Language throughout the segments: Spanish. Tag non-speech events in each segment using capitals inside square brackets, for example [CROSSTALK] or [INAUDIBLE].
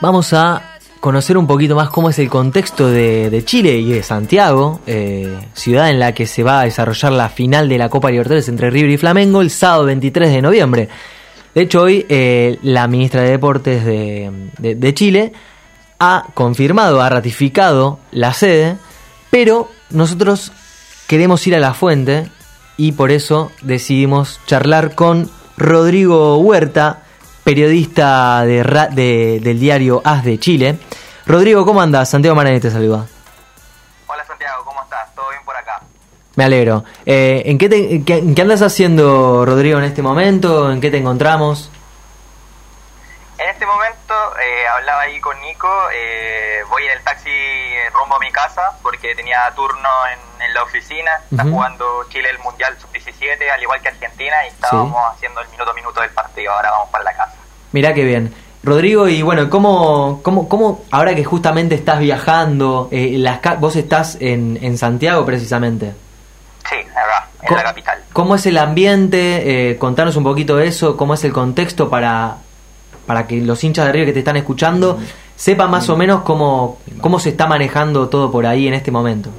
vamos a conocer un poquito más cómo es el contexto de, Chile y de Santiago, eh, ciudad en la que se va a desarrollar la final de la Copa Libertadores entre River y Flamengo el sábado 23 de noviembre. De hecho, hoy eh, la ministra de Deportes de, Chile ha confirmado, ha ratificado la sede, pero nosotros queremos ir a la fuente y por eso decidimos charlar con Rodrigo Huerta, periodista de, del diario As de Chile. Rodrigo, ¿cómo andas? Santiago Maranete te saluda. Hola Santiago, ¿cómo estás? ¿Todo bien por acá? Me alegro. Eh, ¿en, qué qué, andas haciendo, Rodrigo, en este momento? ¿En qué te encontramos? En este momento eh, hablaba ahí con Nico, eh, voy en el taxi rumbo a mi casa porque tenía turno en, la oficina, está jugando Chile el Mundial Sub-17 al igual que Argentina y estábamos haciendo el minuto a minuto del partido, ahora vamos para la casa. Mirá qué bien. Rodrigo, y bueno, ¿cómo, cómo, cómo ahora que justamente estás viajando, eh, las, vos estás en, en Santiago precisamente? Sí, acá, en la capital. ¿Cómo es el ambiente? Eh, contanos un poquito de eso, cómo es el contexto para, para que los hinchas de River que te están escuchando sepan más o menos cómo, cómo se está manejando todo por ahí en este momento.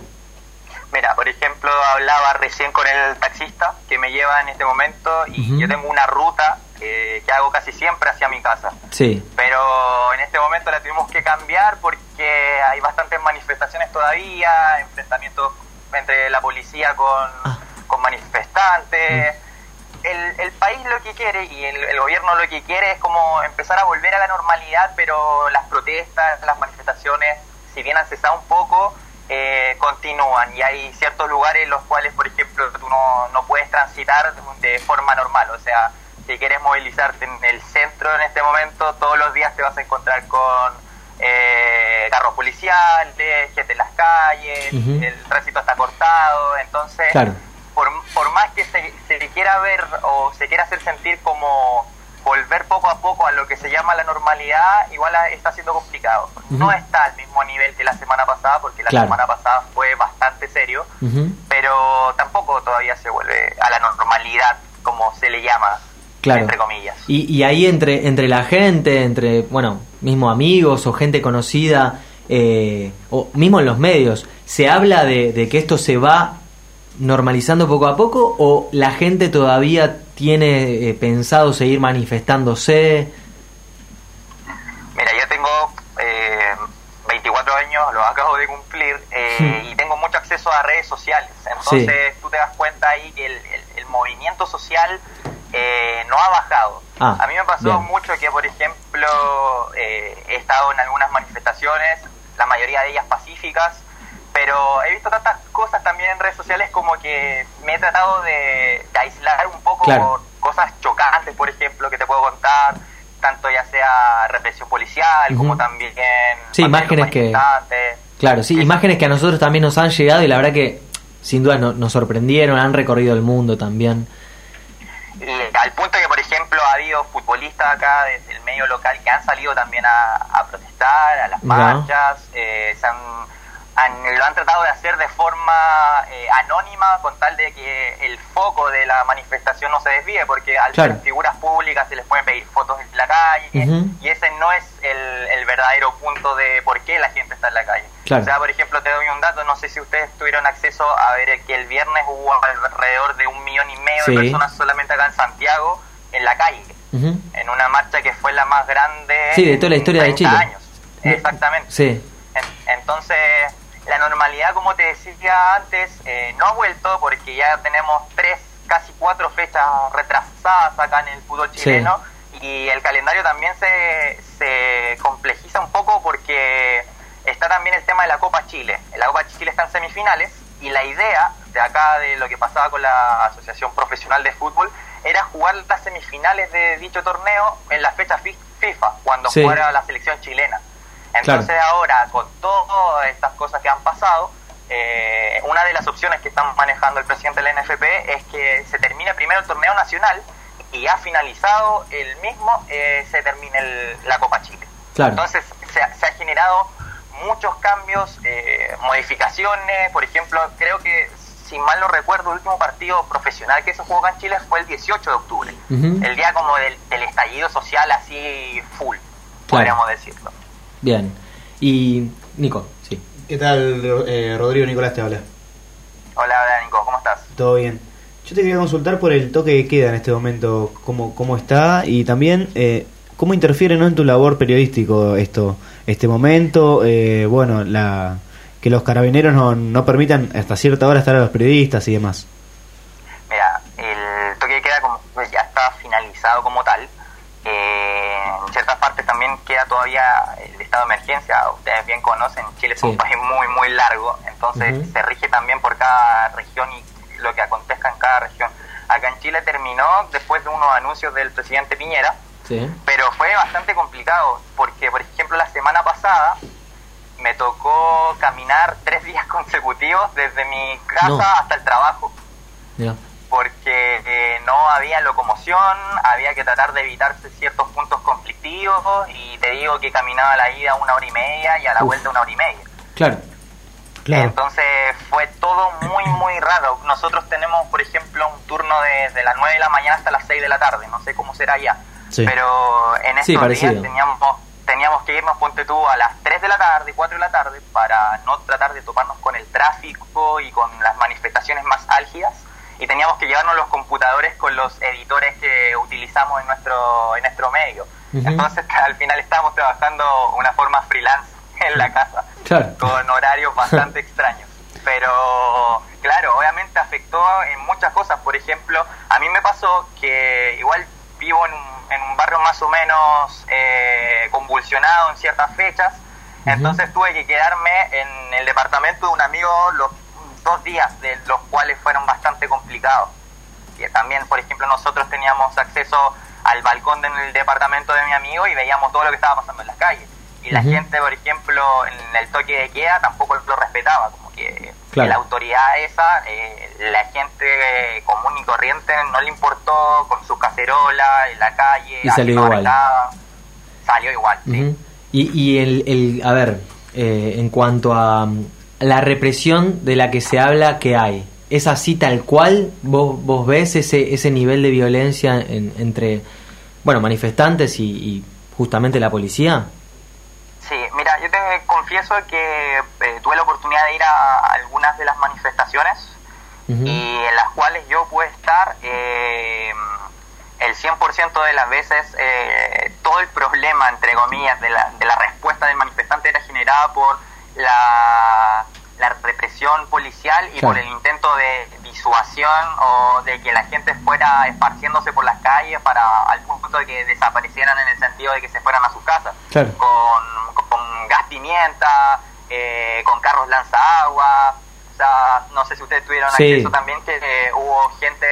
Mira, por ejemplo, hablaba recién con el taxista que me lleva en este momento y yo tengo una ruta que, hago casi siempre hacia mi casa. Sí. Pero en este momento la tuvimos que cambiar porque hay bastantes manifestaciones todavía, enfrentamientos entre la policía con, ah. con manifestantes. Mm. El, el, país lo que quiere y el, el, gobierno lo que quiere es como empezar a volver a la normalidad, pero las protestas, las manifestaciones, si bien han cesado un poco, eh, continúan y hay ciertos lugares en los cuales, por ejemplo, tú no, no puedes transitar de forma normal. O sea, si quieres movilizarte en el centro en este momento, todos los días te vas a encontrar con eh, carros policiales, gente en las calles, el tránsito está cortado. Entonces, por, por más que se, se quiera ver o se quiera hacer sentir como volver poco a poco a lo que se llama la normalidad igual está siendo complicado. No está al mismo nivel que la semana pasada, porque la semana pasada fue bastante serio, pero tampoco todavía se vuelve a la normalidad, como se le llama, entre comillas. Y, y, ahí entre, entre la gente, entre, bueno, mismo amigos o gente conocida, eh, o mismo en los medios, ¿se habla de, de que esto se va normalizando poco a poco o la gente todavía tiene eh, pensado seguir manifestándose? Mira, yo tengo eh, 24 años, lo acabo de cumplir, eh, y tengo mucho acceso a redes sociales. Entonces tú te das cuenta ahí que el, movimiento social eh, no ha bajado. Ah, a mí me pasó mucho que, por ejemplo, he estado en algunas manifestaciones, la mayoría de ellas pacíficas, pero he visto tantas cosas también en redes sociales como que me he tratado de, aislar un poco por cosas chocantes, por ejemplo, que te puedo contar, tanto ya sea represión policial como también... Sí, imágenes que... Claro, sí, imágenes que a nosotros también nos han llegado y la verdad que sin duda nos sorprendieron, han recorrido el mundo también. al punto que, por ejemplo, ha habido futbolistas acá desde el medio local que han salido también a, protestar, a las marchas, eh, se han lo han tratado de hacer de forma eh, anónima con tal de que el foco de la manifestación no se desvíe, porque al ser figuras públicas se les pueden pedir fotos en la calle y ese no es el, verdadero punto de por qué la gente está en la calle. O sea, por ejemplo, te doy un dato, no sé si ustedes tuvieron acceso a ver que el viernes hubo alrededor de un millón y medio de personas solamente acá en Santiago en la calle, en una marcha que fue la más grande sí, de toda la historia de Chile. años. Exactamente. Sí. entonces la normalidad, como te decía antes, eh, no ha vuelto porque ya tenemos tres, casi cuatro fechas retrasadas acá en el fútbol chileno y el calendario también se, se complejiza un poco porque está también el tema de la Copa Chile. La Copa Chile está en semifinales y la idea de acá de lo que pasaba con la Asociación Profesional de Fútbol era jugar las semifinales de dicho torneo en la fecha FIFA, cuando jugara la selección chilena. Entonces ahora, con todas estas cosas que han pasado, eh, una de las opciones que están manejando el presidente de la NFP es que se termine primero el torneo nacional y ya finalizado el mismo eh, se termine la Copa Chile. Entonces se, ha generado muchos cambios, eh, modificaciones, por ejemplo, creo que si mal no recuerdo, el último partido profesional que se jugó acá en Chile fue el 18 de octubre, el día como del, estallido social así full, podríamos decirlo. Bien. Y Nico, sí. ¿Qué tal, eh, Rodrigo Nicolás te habla? Hola, hola Nico, ¿cómo estás? Todo bien. Yo te quería consultar por el toque de queda en este momento, cómo, cómo está y también eh, cómo interfiere ¿no? en tu labor periodístico esto, este momento, eh, bueno, la que los carabineros no, no permitan hasta cierta hora estar a los periodistas y demás. Mira, el toque de queda como, pues, ya está finalizado como tal. Eh, en ciertas partes también queda todavía Ustedes bien conocen, Chile es un país muy, muy largo, entonces se rige también por cada región y lo que acontezca en cada región. Acá en Chile terminó después de unos anuncios del presidente Piñera, pero fue bastante complicado porque, por ejemplo, la semana pasada me tocó caminar tres [LAUGHS] días consecutivos desde mi casa hasta el trabajo. Porque eh, no había locomoción, había que tratar de evitarse ciertos puntos conflictivos y te digo que caminaba la ida una hora y media y a la vuelta una hora y media. Claro. Entonces fue todo muy, muy raro. Nosotros tenemos, por ejemplo, un turno desde las 9 de la mañana hasta las 6 de la tarde. No sé cómo será ya. Pero en estos días teníamos, teníamos que irnos, ponte tú, a las 3 de la tarde, 4 de la tarde, para no tratar de toparnos con el tráfico y con las manifestaciones más álgidas. Y teníamos que llevarnos los computadores con los editores que utilizamos en nuestro, en nuestro medio. Entonces [LAUGHS] al final estábamos trabajando una forma freelance [LAUGHS] en la casa, con horarios bastante [LAUGHS] extraños. Pero claro, obviamente afectó en muchas cosas. Por ejemplo, a mí me pasó que igual vivo en un, en un barrio más o menos eh, convulsionado en ciertas fechas, entonces tuve que quedarme en el departamento de un amigo los dos días, de los cuales fueron bastante complicados. Que también, por ejemplo, nosotros teníamos acceso al balcón del departamento de mi amigo y veíamos todo lo que estaba pasando en las calles y la gente, por ejemplo, en el toque de queda tampoco lo respetaba, como que la autoridad esa, eh, la gente común y corriente no le importó con su cacerola en la calle, y salió igual. salió igual, sí. Y, y el, el, a ver, eh, en cuanto a la represión de la que se habla que hay, ¿es así tal cual? ¿Vos, vos ves ese, ese nivel de violencia entre, bueno, manifestantes y, y justamente la policía? Sí, mira, yo te confieso que eh, tuve la oportunidad de ir a algunas de las manifestaciones y en las cuales yo pude estar eh, el 100% de las veces, eh, todo el problema, entre comillas, de la, de la respuesta del manifestante era generada por la, la represión policial y por el intento de disuasión o de que la gente fuera esparciéndose por las calles para al punto de que desaparecieran en el sentido de que se fueran a sus casas. Con, con gas pimienta, eh, con carros lanza agua. O sea, no sé si ustedes tuvieron acceso también, que eh, hubo gente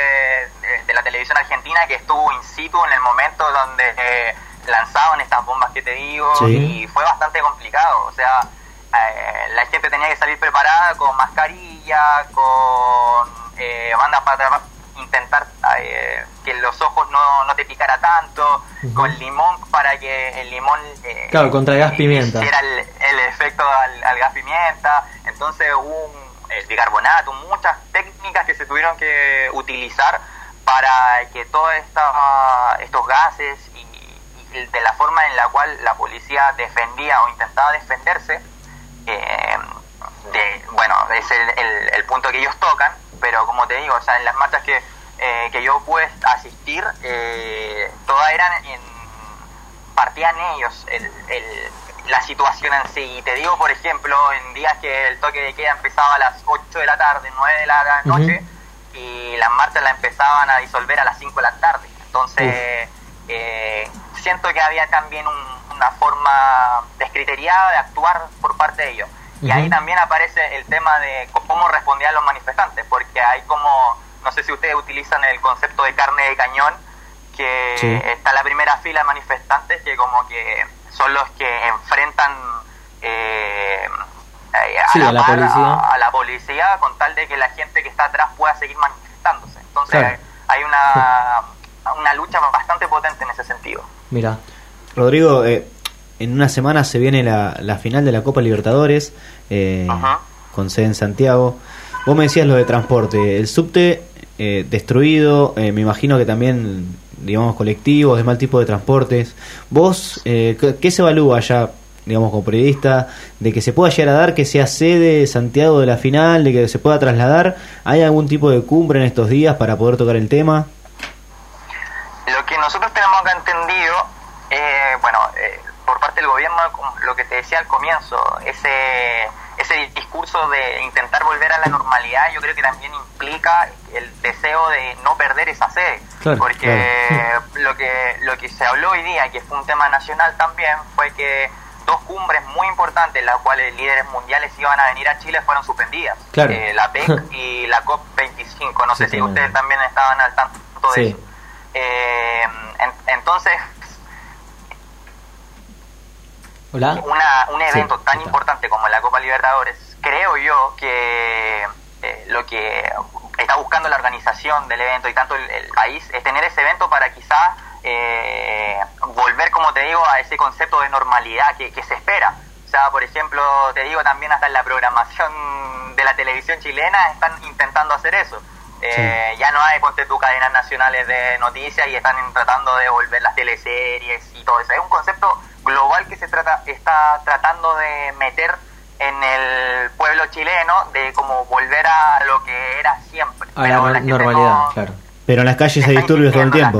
de, la televisión argentina que estuvo in situ en el momento donde eh, lanzaban estas bombas que te digo y fue bastante complicado. O sea, la gente tenía que salir preparada con mascarilla, con eh, bandas para intentar eh, que los ojos no, no te picara tanro con limón para que el limón eh, claro, contra el gas pimienta. hiciera el, el efecto al, gas pimienta. Entonces hubo un, el bicarbonato, muchas técnicas que se tuvieron que utilizar para que todos estos gases y, de la forma en la cual la policía defendía o intentaba defenderse, eh, de, bueno, es el, el punto que ellos tocan, pero como te digo, o sea, en las marchas que, eh, que yo pude asistir, eh, todas eran en, partían ellos el, la situación en sí. Y te digo, por ejemplo, en días que el toque de queda empezaba a las 8 de la tarde, 9 de la noche, y las marchas la empezaban a disolver a las 5 de la tarde. Entonces, eh, siento que había también una forma descriteriada de actuar por parte de ellos. Y ahí también aparece el tema de cómo respondían los manifestantes, porque hay como, no sé si ustedes utilizan el concepto de carne de cañón, que está la primera fila de manifestantes que como que son los que enfrentan eh, a, la, policía. con tal de que la gente que está atrás pueda seguir manifestándose. Entonces hay una, [LAUGHS] una lucha bastante potente en ese sentido. Mira, Rodrigo, eh, en una semana se viene la, la final de la Copa Libertadores eh, con sede en Santiago. Vos me decías lo de transporte, el subte eh, destruido, eh, me imagino que también, digamos, colectivos, de mal tipo de transportes. ¿Vos qué, se evalúa allá digamos, como periodista, de que se pueda llegar a dar que sea sede Santiago de la final, de que se pueda trasladar? ¿Hay algún tipo de cumbre en estos días para poder tocar el tema? Lo que nosotros tenemos que entendido, eh, bueno, eh, por parte del gobierno, lo que te decía al comienzo, ese ese discurso de intentar volver a la normalidad yo creo que también implica el deseo de no perder esa sede. Porque [LAUGHS] lo que lo que se habló hoy día que fue un tema nacional también fue que dos cumbres muy importantes las cuales líderes mundiales iban a venir a Chile fueron suspendidas. Eh, la PEC [LAUGHS] y la COP 25 no sé si ustedes también estaban al tanto de eso. Eh, entonces una, un evento tan importante como la Copa Libertadores, creo yo que eh, lo que está buscando la organización del evento y tanto el, país es tener ese evento para quizás eh, volver, como te digo, a ese concepto de normalidad que, se espera. O sea, por ejemplo, te digo también hasta en la programación de la televisión chilena están intentando hacer eso. Eh, ya no hay, ponte tu cadenas nacionales de noticias y están tratando de volver las teleseries y todo eso. Es un concepto global que se trata está tratando de meter en el pueblo chileno de como volver a lo que era siempre. A Pero la, normalidad, claro. Pero en las calles hay disturbios todo el tiempo.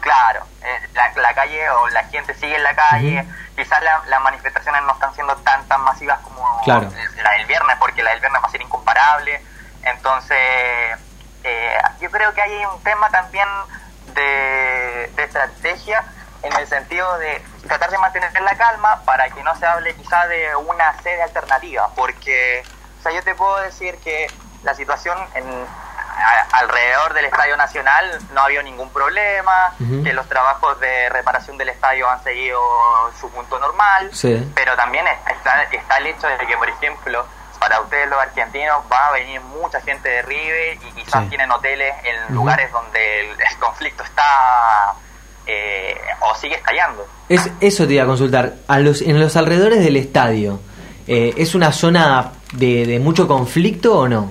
Claro, eh, la, calle o la gente sigue en la calle. Quizás las manifestaciones no están siendo tan tan masivas como la del viernes, porque la del viernes va a ser incomparable. Entonces, eh, yo creo que hay un tema también de, de estrategia en el sentido de tratar de mantener la calma para que no se hable quizá de una sede alternativa, porque o sea, yo te puedo decir que la situación en, alrededor del Estadio Nacional no ha habido ningún problema, que los trabajos de reparación del estadio han seguido su punto normal, pero también está, está el hecho de que, por ejemplo, para ustedes los argentinos va a venir mucha gente de River y quizás tienen hoteles en lugares donde el conflicto está eh, o sigue estallando. Es, eso te iba a consultar. A los, en los alrededores del estadio, eh, ¿es una zona de, mucho conflicto o no?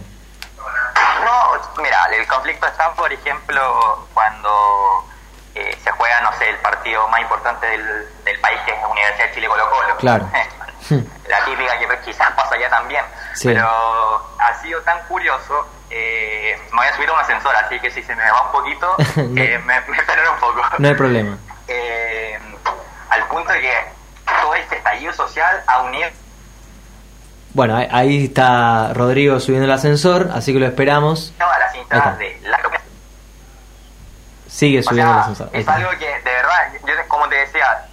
No, mira, el conflicto está, por ejemplo, cuando eh, se juega, no sé, el partido más importante del, país, que es la Universidad de Chile Colo Colo. Claro. [LAUGHS] la típica que quizás pasa allá también. Pero ha sido tan curioso eh, me voy a subir a un ascensor, así que si se me va un poquito, [LAUGHS] eh, me, me un poco. No hay problema. Eh, al punto de que todo este estallido social ha unido... Bueno, ahí está Rodrigo subiendo el ascensor, así que lo esperamos. A las de la Sigue subiendo el ascensor. Es algo que, de verdad, yo como te decía,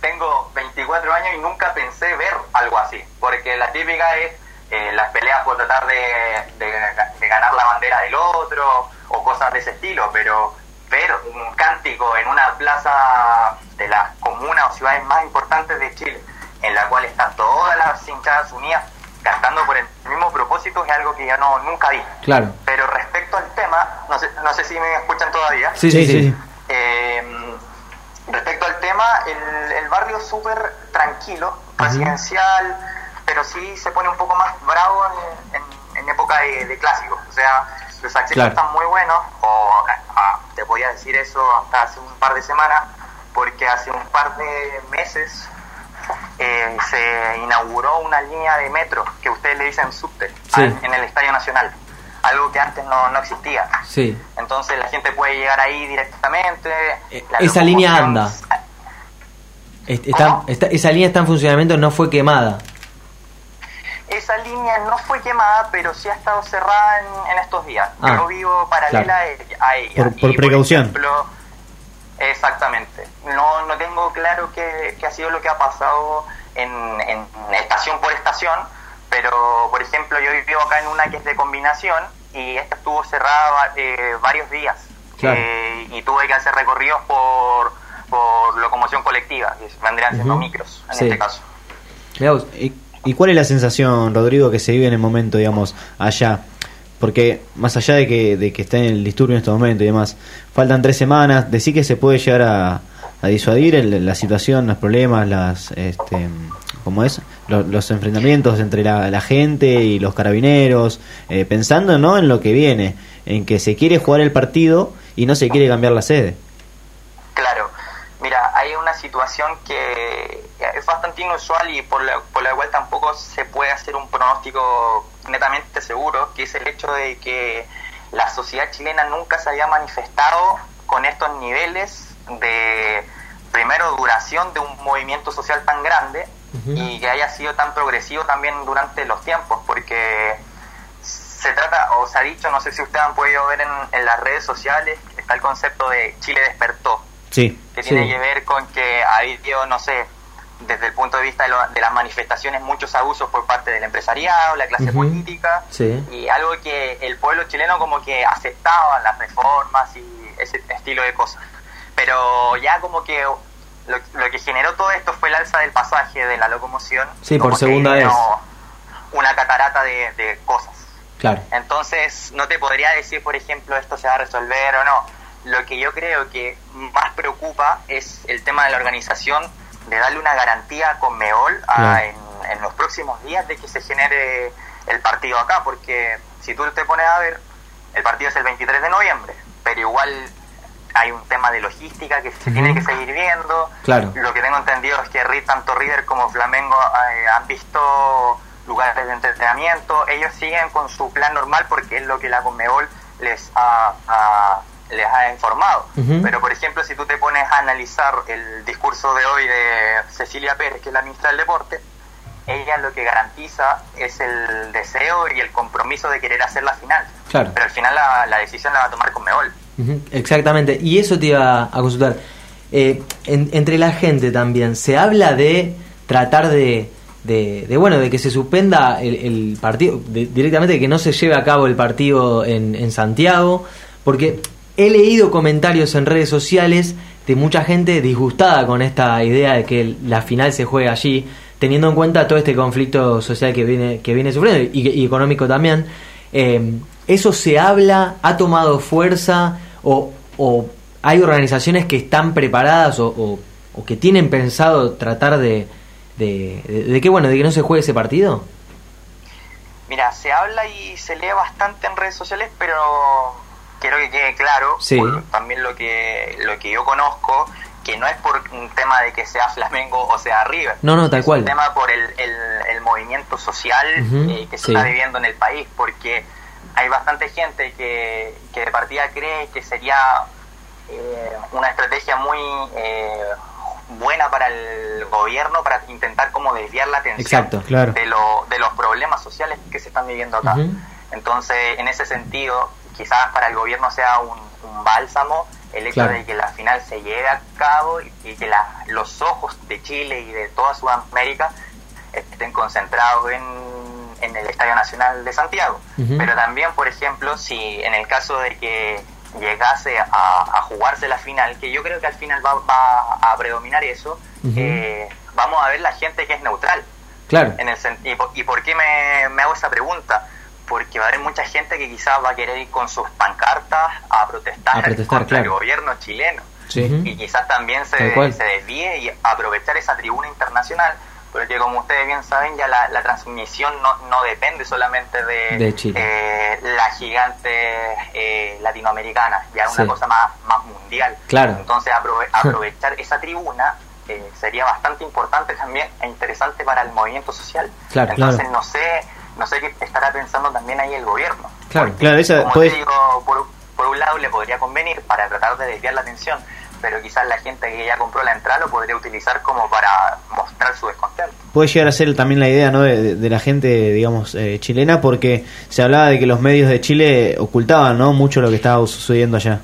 tengo 24 años y nunca pensé ver algo así, porque la típica es eh, las peleas por tratar de, ganar la bandera del otro o cosas de ese estilo, pero ver un cántico en una plaza de las comunas o ciudades más importantes de Chile, en la cual están todas las hinchadas unidas cantando por el mismo propósito, es algo que ya no nunca vi. Claro. Pero respecto al tema, no sé, no sé si me escuchan todavía. Sí, sí, sí. Eh, respecto al tema, el, el barrio súper tranquilo, residencial pero sí se pone un poco más bravo en, época de, clásicos. O sea, los accesos están muy buenos, o te podía decir eso hasta hace un par de semanas, porque hace un par de meses eh, se inauguró una línea de metro que ustedes le dicen subte en el Estadio Nacional algo que antes no, no existía. Sí. Entonces la gente puede llegar ahí directamente. Eh, esa línea anda. Está, esa línea está en funcionamiento, no fue quemada. Esa línea no fue quemada, pero sí ha estado cerrada en, estos días. Ah, Yo vivo paralela a ella. Por, precaución. exactamente. No, no tengo claro qué, ha sido lo que ha pasado en, estación por estación, pero por ejemplo yo vivo acá en una que es de combinación y esta estuvo cerrada eh, varios días. Eh, y tuve que hacer recorridos por, por locomoción colectiva, que vendrían siendo micros en este caso. ¿Y cuál es la sensación, Rodrigo, que se vive en el momento, digamos, allá? Porque más allá de que, de que esté en el disturbio en este momento y demás, faltan tres semanas, decir que se puede llegar a, disuadir la situación, los problemas, las, este, ¿cómo es? Los, enfrentamientos entre la, gente y los carabineros, eh, pensando no en lo que viene, en que se quiere jugar el partido y no se quiere cambiar la sede. Claro, mira, hay una situación que es bastante inusual y por la, por la cual tampoco se puede hacer un pronóstico netamente seguro, que es el hecho de que la sociedad chilena nunca se había manifestado con estos niveles de, primero, duración de un movimiento social tan grande y que haya sido tan progresivo también durante los tiempos, porque se trata, o se ha dicho, no sé si ustedes han podido ver en, las redes sociales, está el concepto de Chile despertó. Sí. Que tiene que ver con que ha habido, no sé, desde el punto de vista de, las manifestaciones, muchos abusos por parte del empresariado, la clase política, y algo que el pueblo chileno como que aceptaba las reformas y ese estilo de cosas. Pero ya como que lo, que generó todo esto fue el alza del pasaje de la locomoción. Sí, por segunda vez. Una catarata de, cosas. Claro. Entonces, no te podría decir, por ejemplo, esto se va a resolver o no. Lo que yo creo que más preocupa es el tema de la organización de darle una garantía con Meol en, los próximos días de que se genere el partido acá, porque si tú te pones a ver, el partido es el 23 de noviembre, pero igual hay un tema de logística que se tiene que seguir viendo. Claro. Lo que tengo entendido es que tanto River como Flamengo eh, han visto lugares de entrenamiento, ellos siguen con su plan normal porque es lo que la Conmebol les ha les ha informado. Pero, por ejemplo, si tú te pones a analizar el discurso de hoy de Cecilia Pérez, que es la ministra del Deporte, ella lo que garantiza es el deseo y el compromiso de querer hacer la final. Claro. Pero al final la, decisión la va a tomar con Meol. Exactamente. Y eso te iba a consultar. Eh, entre la gente también, ¿se habla de tratar de, de, bueno, de que se suspenda el, partido, directamente de que no se lleve a cabo el partido en, en Santiago? Porque he leído comentarios en redes sociales de mucha gente disgustada con esta idea de que la final se juegue allí, teniendo en cuenta todo este conflicto social que viene, que viene sufriendo y, económico también. Eh, ¿Eso se habla? ¿Ha tomado fuerza? ¿O, hay organizaciones que están preparadas o, que tienen pensado tratar de, de, de, que, bueno, de que no se juegue ese partido? Mira, se habla y se lee bastante en redes sociales, pero quiero que quede claro, también lo que, lo que yo conozco, que no es por un tema de que sea Flamengo o sea River. No, no, tal es cual. un tema por el, el, movimiento social eh, que se está viviendo en el país, porque hay bastante gente que, que de partida cree que sería eh, una estrategia muy eh, buena para el gobierno para intentar como desviar la atención de, lo, de los problemas sociales que se están viviendo acá. Entonces, en ese sentido, quizás para el gobierno sea un, bálsamo el hecho de que la final se lleve a cabo y, que los ojos de Chile y de toda Sudamérica estén concentrados en, en el Estadio Nacional de Santiago. Pero también, por ejemplo, si en el caso de que llegase a, jugarse la final, que yo creo que al final va, a predominar eso, eh, vamos a ver la gente que es neutral. Claro. En el, y, ¿Y por qué me, me hago esa pregunta? Porque va a haber mucha gente que quizás va a querer ir con sus pancartas a protestar, contra el gobierno chileno. Y quizás también se, se desvíe y aprovechar esa tribuna internacional, porque como ustedes bien saben, ya la, transmisión no, no, depende solamente de, eh, la gigante eh, latinoamericana, ya es una cosa más, más mundial. Claro. Entonces [LAUGHS] aprovechar esa tribuna eh, sería bastante importante también e interesante para el movimiento social. Entonces no sé no sé qué estará pensando también ahí el gobierno. Claro, claro, como te digo, por, un lado le podría convenir para tratar de desviar la atención, pero quizás la gente que ya compró la entrada lo podría utilizar como para mostrar su descontento. Puede llegar a ser también la idea ¿no? de, la gente, digamos, eh, chilena, porque se hablaba de que los medios de Chile ocultaban ¿no? mucho lo que estaba sucediendo allá.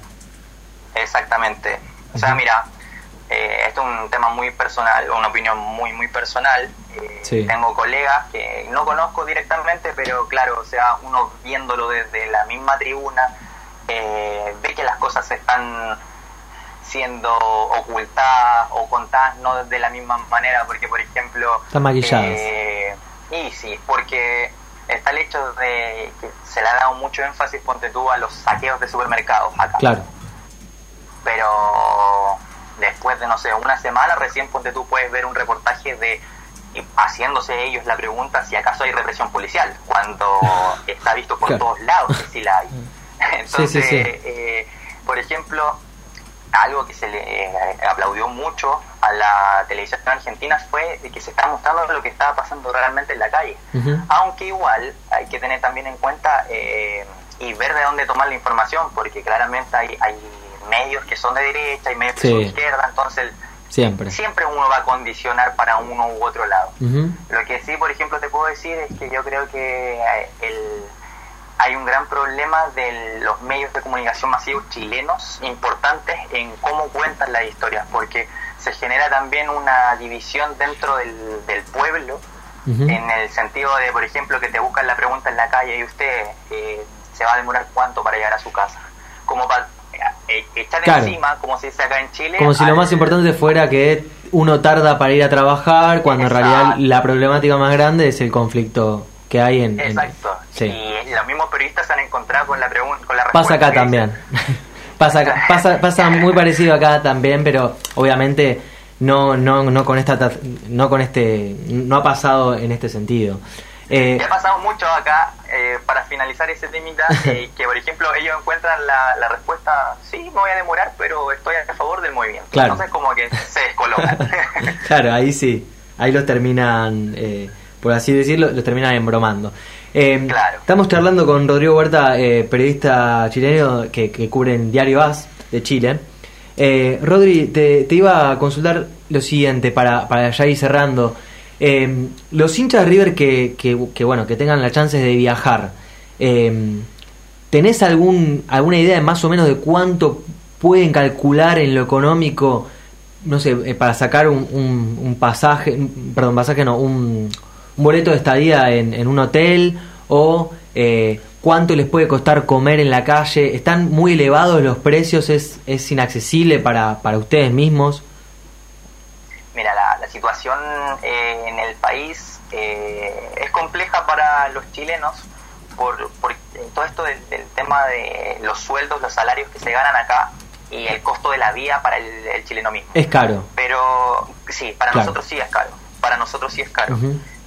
Exactamente. O sea, mira, eh, esto es un tema muy personal, una opinión muy, muy personal. Eh, tengo colegas que no conozco directamente, pero claro, o sea, uno viéndolo desde la misma tribuna, eh, ve que las cosas están siendo ocultadas o contadas no de la misma manera, porque por ejemplo... Están maquilladas. Eh, y sí, porque está el hecho de que se le ha dado mucho énfasis, ponte tú, a los saqueos de supermercados acá. Claro. Pero después de, no sé, una semana, recién ponte tú puedes ver un reportaje de haciéndose ellos la pregunta si acaso hay represión policial, cuando [LAUGHS] está visto por todos lados que sí la hay. [LAUGHS] Entonces, eh, por ejemplo, algo que se le aplaudió mucho a la televisión argentina fue de que se estaba mostrando lo que estaba pasando realmente en la calle. Aunque igual hay que tener también en cuenta eh, y ver de dónde tomar la información, porque claramente hay, hay medios que son de derecha y medios que son de izquierda, entonces siempre. siempre uno va a condicionar para uno u otro lado. Lo que sí, por ejemplo, te puedo decir es que yo creo que eh, el hay un gran problema de los medios de comunicación masivos chilenos importantes en cómo cuentan las historias, porque se genera también una división dentro del, del pueblo, en el sentido de, por ejemplo, que te buscan la pregunta en la calle y usted eh, se va a demorar cuánto para llegar a su casa. Como para eh, echar encima, como se dice acá en Chile. Como si lo más importante fuera que uno tarda para ir a trabajar, cuando en realidad la problemática más grande es el conflicto que hay en... Exacto. Y los mismos periodistas se han encontrado con la, pregunta, con la respuesta. [LAUGHS] Pasa acá también. pasa, pasa, pasa muy parecido acá también, pero obviamente no, no, no con esta, no con este, no ha pasado en este sentido. Eh, ha pasado mucho acá, eh, para finalizar ese temita, [LAUGHS] eh, que por ejemplo ellos encuentran la, la, respuesta, sí, me voy a demorar, pero estoy a favor del movimiento. Entonces como que se descolocan. [LAUGHS] claro, ahí sí, ahí los terminan... Eh, por así decirlo, los terminan embromando. Eh, estamos charlando con Rodrigo Huerta, eh, periodista chileno que, cubre en Diario AS de Chile. Eh, Rodri, te, iba a consultar lo siguiente para, para ya ir cerrando. Los hinchas de River que, que, bueno, que tengan la chance de viajar, ¿tenés algún, alguna idea más o menos de cuánto pueden calcular en lo económico, no sé, para sacar un pasaje, perdón, pasaje no, un, un boleto de estadía en, en un hotel o eh, cuánto les puede costar comer en la calle. ¿Están muy elevados los precios? ¿Es, es inaccesible para, para ustedes mismos? Situación eh, en el país eh, es compleja para los chilenos por, por todo esto del, tema de los sueldos, los salarios que se ganan acá y el costo de la vida para el, chileno mismo. Es caro. Pero sí, para nosotros sí es caro. Para nosotros sí es caro.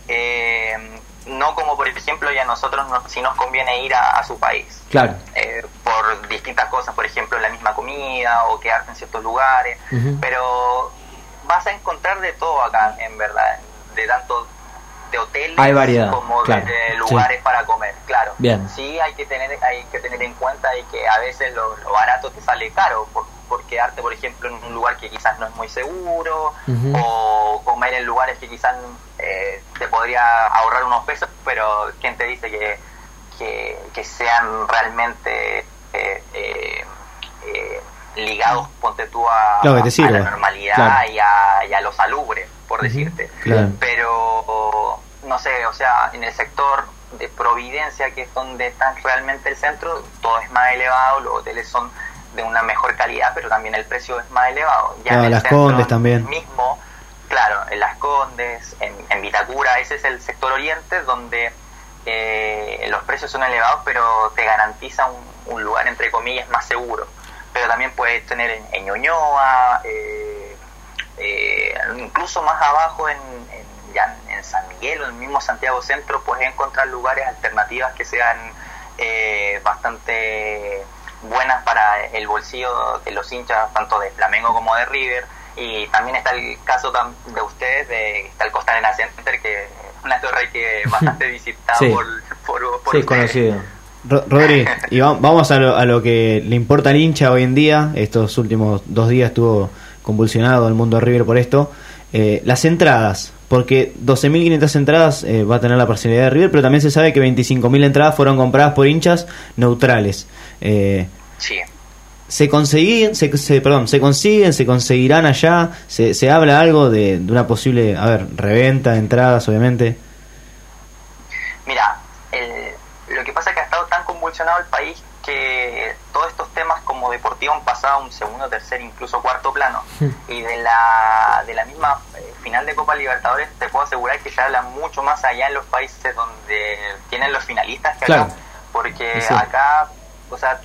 Eh, no como por ejemplo ya nosotros si nos conviene ir a, su país claro eh, por distintas cosas por ejemplo la misma comida o quedarte en ciertos lugares pero vas a encontrar de todo acá en verdad de tanto de hoteles como de, lugares para comer claro. Bien. sí hay que tener hay que tener en cuenta y que a veces lo, barato te sale caro por, por quedarte por ejemplo en un lugar que quizás no es muy seguro o comer en lugares que quizás eh, te podría ahorrar unos pesos, pero ¿quién te dice que, que, sean realmente eh, eh, ligados, ponte tú, a, la normalidad y, a, lo salubre, por decirte? Pero, no sé, o sea, en el sector de Providencia, que es donde está realmente el centro, todo es más elevado, los hoteles son de una mejor calidad, pero también el precio es más elevado. Ya en el las Condes también. mismo Claro, en Las Condes, en, Vitacura, ese es el sector oriente donde eh, los precios son elevados, pero te garantiza un, lugar, entre comillas, más seguro. Pero también puedes tener en, en Ñuñoa, eh, eh, incluso más abajo en, ya en San Miguel o en el mismo Santiago Centro, puedes encontrar lugares alternativas que sean bastante buenas para el bolsillo de los hinchas, tanto de Flamengo como de River. Y también está el caso de ustedes, de, está el Costanera Center, que es una torre que es bastante [LAUGHS] visitada por, por, por Sí, conocido. Rodri, [LAUGHS] y vamos a lo, a lo que le importa al hincha hoy en día. Estos últimos dos días estuvo convulsionado el mundo River por esto. Eh, las entradas, porque 12.500 entradas eh, va a tener la parcialidad de River, pero también se sabe que 25.000 entradas fueron compradas por hinchas neutrales. Eh, sí se consiguen, se, perdón, se consiguen, se conseguirán allá, se, se habla algo de, una posible, a ver, reventa de entradas, obviamente. Mira, lo que pasa es que ha estado tan convulsionado el país que todos estos temas como deportivo han pasado a un segundo, tercer, incluso cuarto plano. Hmm. Y de la, de la misma eh, final de Copa Libertadores te puedo asegurar que se habla mucho más allá en los países donde tienen los finalistas que acá. Porque acá, o sea,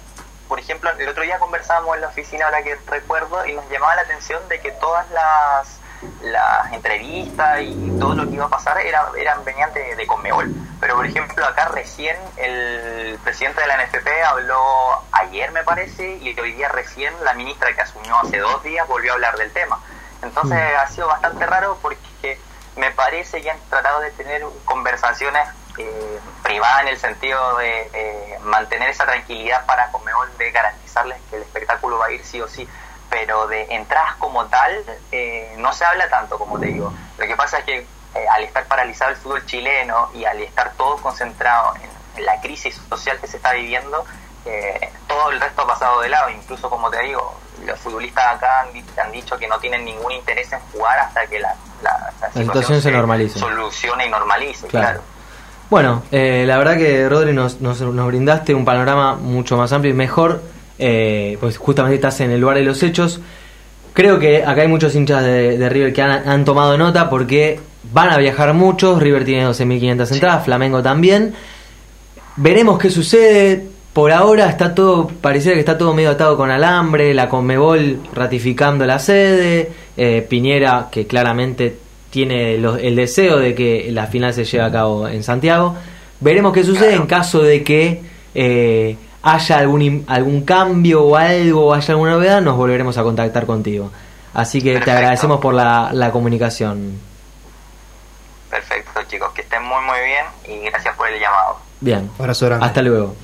por ejemplo, el otro día conversábamos en la oficina, ahora que recuerdo, y nos llamaba la atención de que todas las, las entrevistas y todo lo que iba a pasar era, eran venían de, de Conmebol. Pero, por ejemplo, acá recién el presidente de la NFP habló ayer, me parece, y hoy día recién la ministra que asumió hace dos días volvió a hablar del tema. Entonces Mm. ha sido bastante raro porque me parece que han tratado de tener conversaciones eh, privadas en el sentido de eh, mantener esa tranquilidad para Conmebol de garantizarles que el espectáculo va a ir sí o sí pero de entradas como tal eh, no se habla tanto como te digo lo que pasa es que eh, al estar paralizado el fútbol chileno y al estar todo concentrado en, en la crisis social que se está viviendo eh, todo el resto ha pasado de lado incluso como te digo los futbolistas acá han, han dicho que no tienen ningún interés en jugar hasta que la, la, la situación se normalice. solucione y normalice Claro. claro, Bueno, eh, la verdad que Rodri nos, nos, nos brindaste un panorama mucho más amplio y mejor, eh, pues justamente estás en el lugar de los hechos. Creo que acá hay muchos hinchas de, de River que han, han tomado nota porque van a viajar muchos, River tiene 12.500 entradas, Flamengo también. Veremos qué sucede. Por ahora está todo, pareciera que está todo medio atado con alambre, la Conmebol ratificando la sede, eh, Piñera que claramente tiene el deseo de que la final se lleve a cabo en Santiago. Veremos qué sucede en caso de que eh, haya algún, algún cambio o algo, o haya alguna novedad, nos volveremos a contactar contigo. Así que te agradecemos por la, la comunicación. perfecto chicos que estén muy muy bien y gracias por el llamado Bien, Abrazo grande. hasta luego.